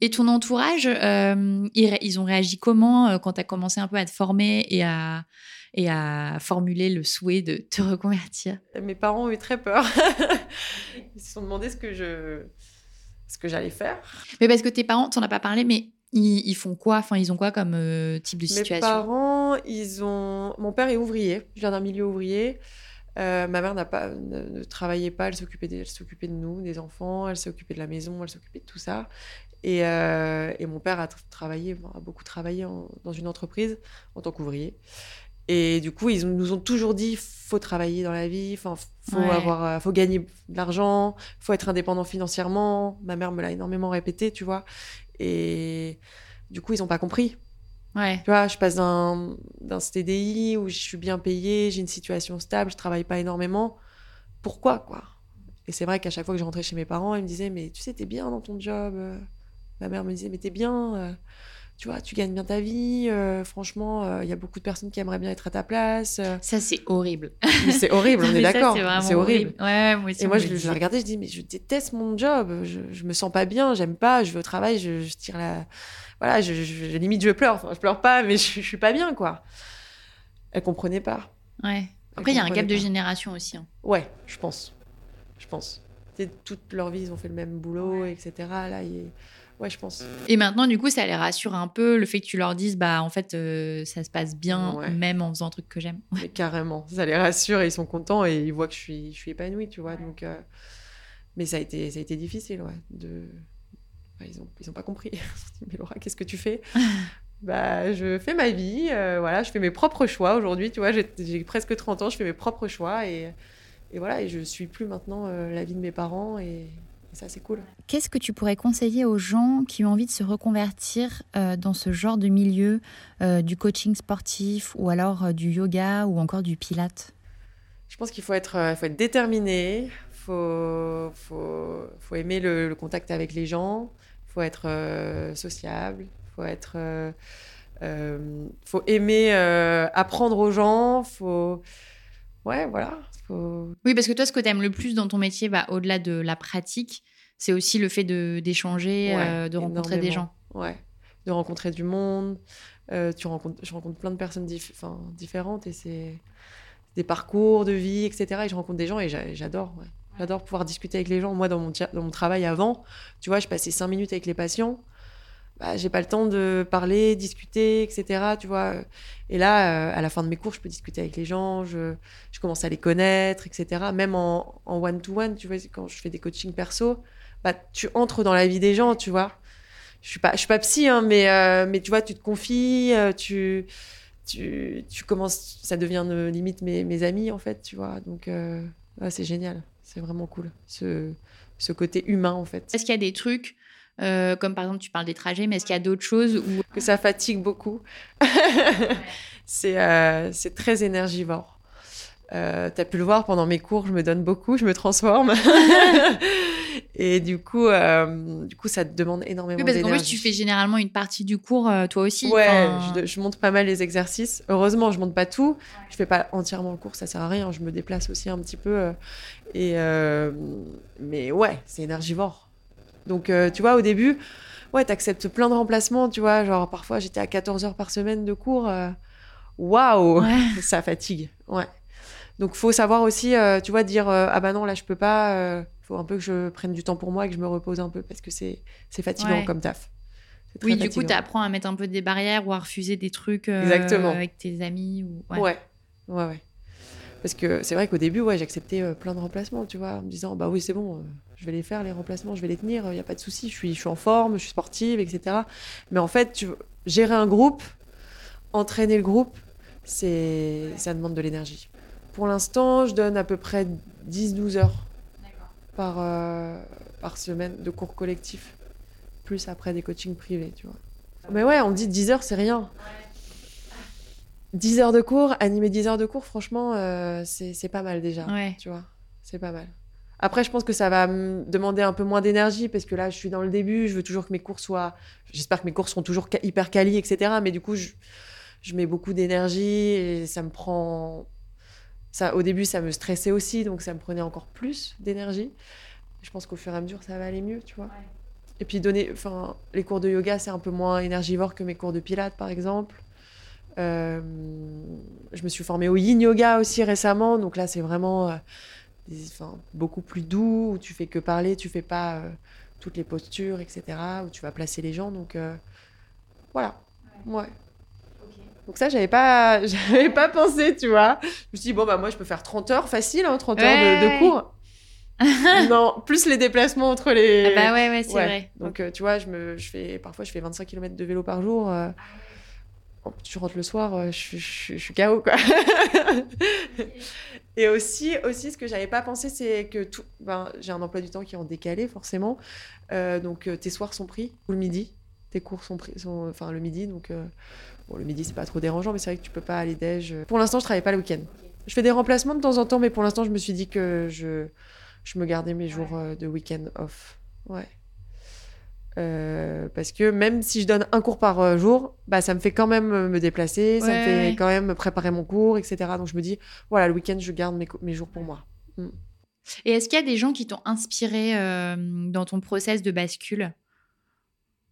Et ton entourage, euh, ils ont réagi comment euh, quand tu as commencé un peu à te former et à, et à formuler le souhait de te <laughs> reconvertir? Mes parents ont eu très peur. <laughs> Ils se sont demandé ce que je, ce que j'allais faire. Mais parce que tes parents, t'en as pas parlé, mais ils, ils font quoi? Enfin, ils ont quoi comme euh, type de Mes situation? parents, ils ont. Mon père est ouvrier. Je viens d'un milieu ouvrier. Euh, ma mère n'a pas, ne, ne travaillait pas. Elle s'occupait, des- elle s'occupait de nous, des enfants. Elle s'occupait de la maison. Elle s'occupait de tout ça. Et, euh, et mon père a tra- travaillé, a beaucoup travaillé en- dans une entreprise en tant qu'ouvrier. Et du coup, ils nous ont toujours dit faut travailler dans la vie, enfin, faut Ouais. avoir, faut gagner de l'argent, faut être indépendant financièrement. Ma mère me l'a énormément répété, tu vois. Et du coup, ils n'ont pas compris. Ouais. Tu vois, je passe d'un d'un CDI où je suis bien payée, j'ai une situation stable, je travaille pas énormément. Pourquoi, quoi? Et c'est vrai qu'à chaque fois que je rentrais chez mes parents, ils me disaient Mais tu sais, t'es bien dans ton job. Ma mère me disait Mais t'es bien, euh, tu vois, tu gagnes bien ta vie. euh, franchement, il y a beaucoup de personnes qui aimeraient bien être à ta place. euh. Ça, c'est horrible. C'est horrible, on <laughs> est d'accord. C'est horrible. Ouais, moi aussi. Et moi, je, je la regardais, je dis, mais je déteste mon job, je, je me sens pas bien, j'aime pas, je vais au travail, je, je tire la. Voilà, je, limite, je pleure. Enfin, je pleure pas, mais je, suis pas bien, quoi. Elle comprenait pas. Ouais. Après, il y a un gap de génération aussi. hein. Ouais, je pense. Je pense. Toute leur vie, ils ont fait le même boulot, etc. Là, il... ouais, je pense. Et maintenant, du coup, ça les rassure un peu le fait que tu leur dises, bah, en fait, euh, ça se passe bien, Ouais. même en faisant un truc que j'aime. <laughs> Mais carrément, ça les rassure et ils sont contents et ils voient que je suis, je suis épanouie, tu vois. Donc, euh, mais ça a été, ça a été difficile, ouais, de, ils n'ont ils ont pas compris. <laughs> Ils dit, mais Laura, qu'est-ce que tu fais? <laughs> Bah, Je fais ma vie, euh, voilà, je fais mes propres choix aujourd'hui. Tu vois, j'ai presque 30 ans, je fais mes propres choix et, et voilà, et je suis plus maintenant euh, la vie de mes parents et ça, c'est cool. Qu'est-ce que tu pourrais conseiller aux gens qui ont envie de se reconvertir euh, dans ce genre de milieu, euh, du coaching sportif ou alors euh, du yoga ou encore du pilate Je pense qu'il faut être, faut être déterminé, faut, faut, faut aimer le, le contact avec les gens, faut être sociable, faut être, euh, euh, faut aimer apprendre aux gens, faut, ouais, voilà, faut, Oui, parce que toi, ce que tu aimes le plus dans ton métier, bah, au-delà de la pratique, c'est aussi le fait de- d'échanger, Ouais, euh, de rencontrer des gens. Ouais, de rencontrer du monde. Euh, tu rencontres, je rencontre plein de personnes dif- différentes et c'est des parcours de vie, etc. Et je rencontre des gens et j'a- j'adore. ouais. J'adore pouvoir discuter avec les gens. Moi, dans mon, dans mon travail avant, tu vois, je passais cinq minutes avec les patients. Bah, j'ai pas le temps de parler, discuter, etc. Tu vois. Et là, euh, à la fin de mes cours, je peux discuter avec les gens, je, commence à les connaître, etc. Même en one-to-one, tu vois, quand je fais des coachings perso, bah, tu entres dans la vie des gens, tu vois. Je suis pas, je suis pas psy, hein, mais, euh, mais tu vois, tu te confies, euh, tu, tu, tu commences, ça devient limite mes, mes amis, en fait, tu vois. Donc, c'est génial. C'est vraiment cool. Ce, ce côté humain, en fait. Est-ce qu'il y a des trucs, euh, comme par exemple, tu parles des trajets, mais est-ce qu'il y a d'autres choses où... que ça fatigue beaucoup. <laughs> c'est euh, c'est très énergivore. Euh, tu as pu le voir pendant mes cours, je me donne beaucoup, je me transforme. <laughs> Et du coup, euh, du coup, ça te demande énormément Oui, parce qu'en plus, d'énergie. tu fais généralement une partie du cours, euh, toi aussi. Ouais, enfin, je, je monte pas mal les exercices. Heureusement, je monte pas tout. Je fais pas entièrement le cours, ça sert à rien. Je me déplace aussi un petit peu. et mais ouais, c'est énergivore. Donc, euh, tu vois, au début, ouais, t'acceptes plein de remplacements. Tu vois, genre parfois j'étais à 14 heures par semaine de cours. euh, Waouh, Ouais. <laughs> ça fatigue. Ouais. Donc, faut savoir aussi, euh, tu vois, dire euh, ah bah non, là je peux pas. faut un peu que je prenne du temps pour moi et que je me repose un peu parce que c'est c'est fatigant Ouais. comme taf. Oui, du coup, tu apprends à mettre un peu des barrières ou à refuser des trucs Exactement. avec tes amis. Ou... ouais. Ouais. ouais, ouais, Parce que c'est vrai qu'au début, ouais, j'acceptais euh, plein de remplacements, tu vois, en me disant, bah oui, c'est bon, euh, je vais les faire, les remplacements, je vais les tenir, il n'y a pas de souci, je suis, je suis en forme, je suis sportive, etc. Mais en fait, tu, gérer un groupe, entraîner le groupe, c'est, ça demande de l'énergie. Pour l'instant, je donne à peu près 10-12 heures par, euh, par semaine de cours collectifs, plus après des coachings privés, tu vois. Mais ouais, on dit 10 heures, c'est rien. 10 heures de cours, animer 10 heures de cours, franchement, euh, c'est c'est pas mal déjà. Ouais. Tu vois, c'est pas mal. Après, je pense que ça va me demander un peu moins d'énergie parce que là, je suis dans le début, je veux toujours que mes cours soient. J'espère que mes cours seront toujours hyper quali, etc. Mais du coup, je, je mets beaucoup d'énergie et ça me prend. Ça, au début, ça me stressait aussi, donc ça me prenait encore plus d'énergie. Je pense qu'au fur et à mesure, ça va aller mieux, tu vois. Et puis donner, enfin, les cours de yoga, c'est un peu moins énergivore que mes cours de pilates, par exemple. Euh, je me suis formée au yin yoga aussi récemment, donc là c'est vraiment euh, des- enfin, beaucoup plus doux, où tu fais que parler, tu fais pas euh, toutes les postures, etc., où tu vas placer les gens, donc euh, voilà. Ouais. Donc ça, j'avais pas, <laughs> j'avais pas pensé, tu vois. Je me suis dit, bon, bah moi, je peux faire 30 heures facile, hein, 30 heures de, cours. <laughs> non, plus les déplacements entre les... Ah bah ouais, ouais, c'est Ouais. vrai. Donc, euh, tu vois, je me, je fais, parfois, je fais 25 km de vélo par jour. euh, bon, tu rentres le soir, euh, je, suis- je, je suis KO, quoi. <laughs> Et aussi, aussi, ce que j'avais pas pensé, c'est que tout, ben, j'ai un emploi du temps qui est en décalé, forcément. Euh, donc, euh, tes soirs sont pris, ou le midi. Tes cours sont pris, sont, enfin, le midi. Donc, euh, bon, le midi, c'est pas trop dérangeant, mais c'est vrai que tu peux pas aller déj. Pour l'instant, je travaille pas le week-end. Je fais des remplacements de temps en temps, mais pour l'instant, je me suis dit que je, je me gardais mes jours de week-end off. Ouais. Euh, parce que même si je donne un cours par euh, jour, bah, ça me fait quand même euh, me déplacer, ça me fait ouais. quand même préparer mon cours, etc. Donc je me dis, voilà, le week-end, je garde mes, jours pour moi. Et est-ce qu'il y a des gens qui t'ont inspiré euh, dans ton process de bascule?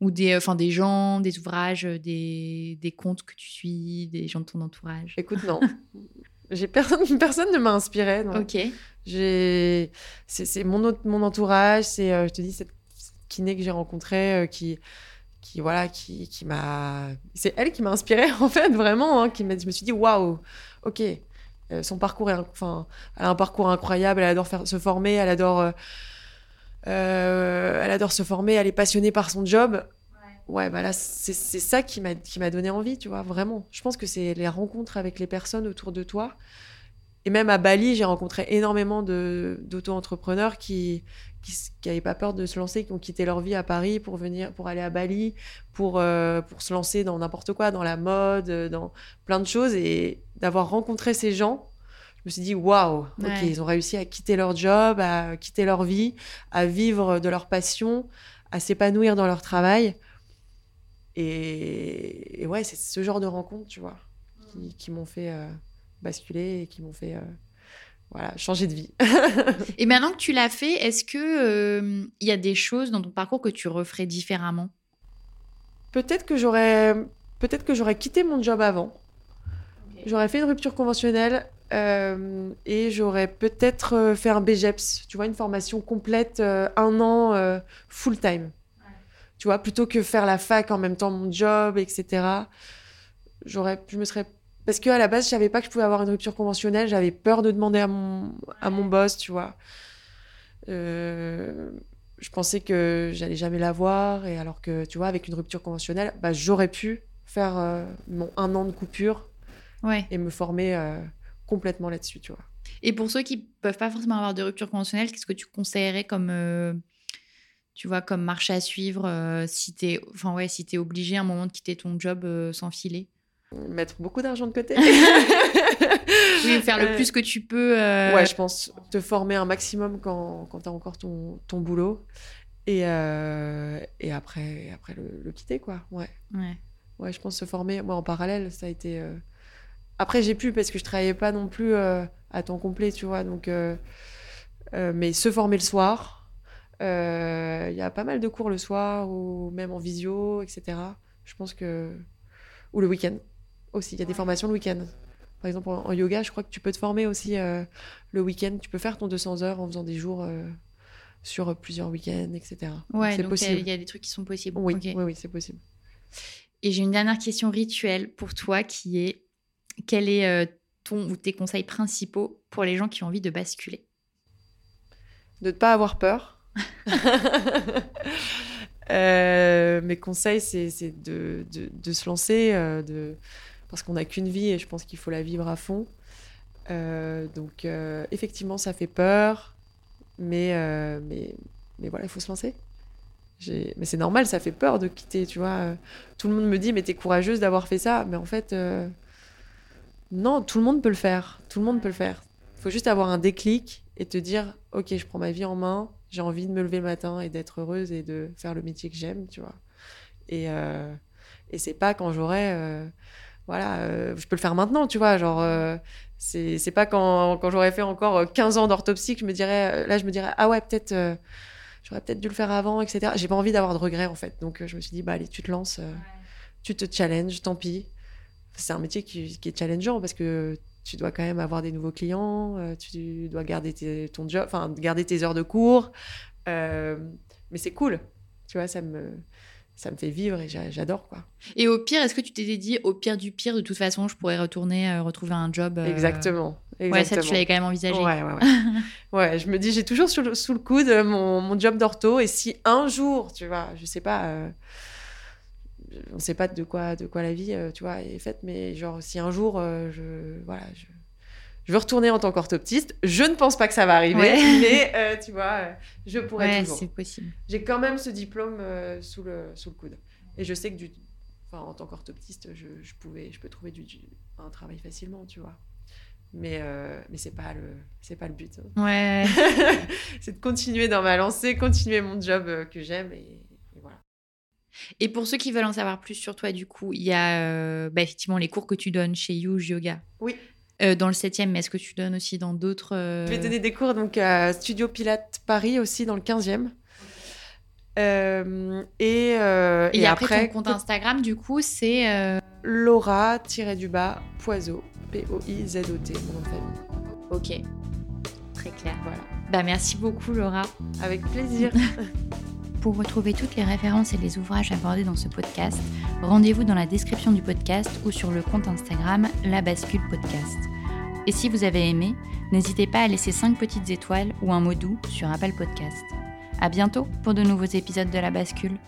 Ou des, enfin, des gens, des ouvrages, des, des comptes que tu suis, des gens de ton entourage? Écoute, non. <laughs> J'ai personne, <laughs> personne ne m'a inspiré. Ok. J'ai, c'est, mon, mon entourage, c'est, je te dis, cette kiné que j'ai rencontrée, euh, qui, qui, voilà, qui, qui m'a, c'est elle qui m'a inspirée <laughs> en fait, vraiment, hein, qui m'a, je me suis dit, waouh, ok, euh, son parcours est, enfin, elle a un parcours incroyable, elle adore faire, se former, elle adore, euh, Euh, elle adore se former, elle est passionnée par son job. Ouais, bah là, c'est c'est ça qui m'a qui m'a donné envie, tu vois, vraiment. Je pense que c'est les rencontres avec les personnes autour de toi. Et même à Bali, j'ai rencontré énormément de d'auto-entrepreneurs qui qui n'avaient pas peur de se lancer, qui ont quitté leur vie à Paris pour venir pour aller à Bali, pour euh, pour se lancer dans n'importe quoi, dans la mode, euh, dans plein de choses et d'avoir rencontré ces gens je me suis dit waouh, ok, Ouais. ils ont réussi à quitter leur job, à quitter leur vie, à vivre de leur passion, à s'épanouir dans leur travail. Et, et ouais, c'est ce genre de rencontres, tu vois, qui, qui m'ont fait euh, basculer et qui m'ont fait euh, voilà, changer de vie. <laughs> Et maintenant que tu l'as fait, est-ce que euh, il y a des choses dans ton parcours que tu referais différemment? Peut-être que j'aurais peut-être que j'aurais quitté mon job avant. J'aurais fait une rupture conventionnelle euh, et j'aurais peut-être euh, fait un BGEPS, tu vois, une formation complète, euh, un an euh, full time. Tu vois, plutôt que faire la fac en même temps mon job, etc. J'aurais, je me serais, parce que à la base, je savais pas que je pouvais avoir une rupture conventionnelle. J'avais peur de demander à mon à mon boss, tu vois. Euh, je pensais que j'allais jamais l'avoir et alors que tu vois, avec une rupture conventionnelle, bah, j'aurais pu faire euh, mon un an de coupure Ouais. et me former euh, complètement là-dessus, tu vois. Et pour ceux qui peuvent pas forcément avoir de rupture conventionnelle, qu'est-ce que tu conseillerais comme, tu vois, comme marche à suivre euh, si t'es, enfin ouais, si t'es obligé à un moment de quitter ton job euh, sans filer? Mettre beaucoup d'argent de côté. <laughs> <laughs> Oui, faire le Euh, plus que tu peux. euh, Ouais, je pense te former un maximum quand, quand tu as encore ton, ton boulot. Et, euh, et après, après le, le quitter, quoi. Ouais. ouais. ouais, je pense se former. Moi, en parallèle, ça a été. euh, Après, j'ai pu parce que je travaillais pas non plus à temps complet, tu vois. Donc, mais se former le soir. Il y a pas mal de cours le soir ou même en visio, etc. Je pense que. Ou le week-end aussi. Il y a des formations le week-end. Par exemple, en, en yoga, je crois que tu peux te former aussi euh, le week-end. Tu peux faire ton 200 heures en faisant des jours euh, sur plusieurs week-ends, etc. Ouais, c'est donc il y a- possible. il y, a des trucs qui sont possibles. Oui, oui, oui, c'est possible. Et j'ai une dernière question rituelle pour toi qui est quel est euh, ton ou tes conseils principaux pour les gens qui ont envie de basculer? De ne pas avoir peur. <laughs> Euh, mes conseils, c'est c'est de, de, de se lancer, euh, de... parce qu'on n'a qu'une vie et je pense qu'il faut la vivre à fond. Euh, donc, euh, effectivement, ça fait peur, mais, euh, mais, mais voilà, il faut se lancer. Mais c'est normal, ça fait peur de quitter, tu vois. Tout le monde me dit, mais t'es courageuse d'avoir fait ça. Mais en fait, non, tout le monde peut le faire. Tout le monde peut le faire. Il faut juste avoir un déclic et te dire, ok, je prends ma vie en main, j'ai envie de me lever le matin et d'être heureuse et de faire le métier que j'aime, tu vois. Et, et c'est pas quand j'aurai, voilà, euh, je peux le faire maintenant, tu vois, genre, euh, c'est pas quand, quand j'aurais fait encore euh, 15 ans d'orthopsie que je me dirais, euh, là, je me dirais, ah ouais, peut-être, euh, j'aurais peut-être dû le faire avant, etc. J'ai pas envie d'avoir de regrets, en fait. Donc, euh, je me suis dit, bah, allez, tu te lances, euh, tu te challenges, tant pis. C'est un métier qui, qui est challengeant parce que tu dois quand même avoir des nouveaux clients, euh, tu dois garder tes, ton job, enfin garder tes heures de cours, euh, mais c'est cool, tu vois, ça me ça me fait vivre et j'a- j'adore quoi. Et au pire, est-ce que tu t'es dit au pire du pire, de toute façon, je pourrais retourner euh, retrouver un job euh, Exactement, Ouais, ça tu l'avais quand même envisagé. Ouais, ouais, <laughs> ouais. ouais, je me dis, j'ai toujours le- sous le coude euh, mon, mon job d'ortho. Et si un jour, tu vois, je sais pas, euh, on sait pas de quoi, de quoi la vie, tu vois, est faite, mais genre, si un jour, je, voilà, je, je veux retourner en tant qu'orthoptiste, je ne pense pas que ça va arriver, Ouais. <laughs> mais euh, tu vois, euh, je pourrais Ouais, toujours. c'est possible. J'ai quand même ce diplôme euh, sous, le, sous le coude. Et je sais que du, enfin, en tant qu'orthoptiste, je, je, pouvais, je peux trouver du, du- un travail facilement, tu vois. Mais, euh, mais c'est pas le c'est pas le but. hein. Ouais. <laughs> c'est de continuer dans ma lancée, continuer mon job que j'aime et, et pour ceux qui veulent en savoir plus sur toi, du coup, il y a euh, bah, effectivement les cours que tu donnes chez Yuge Yoga. Oui. Euh, dans le 7e, mais est-ce que tu donnes aussi dans d'autres. euh, Je vais donner des cours donc à Studio Pilate Paris aussi dans le 15e. Euh, et, euh, Et, après, ton compte Instagram, du coup, c'est. Laura-du-bas Poiseau, P-O-I-Z-O-T, mon nom de famille. Ok. Très clair. Voilà. Bah, merci beaucoup, Laura. Avec plaisir. <laughs> Pour retrouver toutes les références et les ouvrages abordés dans ce podcast, rendez-vous dans la description du podcast ou sur le compte Instagram La Bascule Podcast. Et si vous avez aimé, n'hésitez pas à laisser 5 petites étoiles ou un mot doux sur Apple Podcast. À bientôt pour de nouveaux épisodes de La Bascule.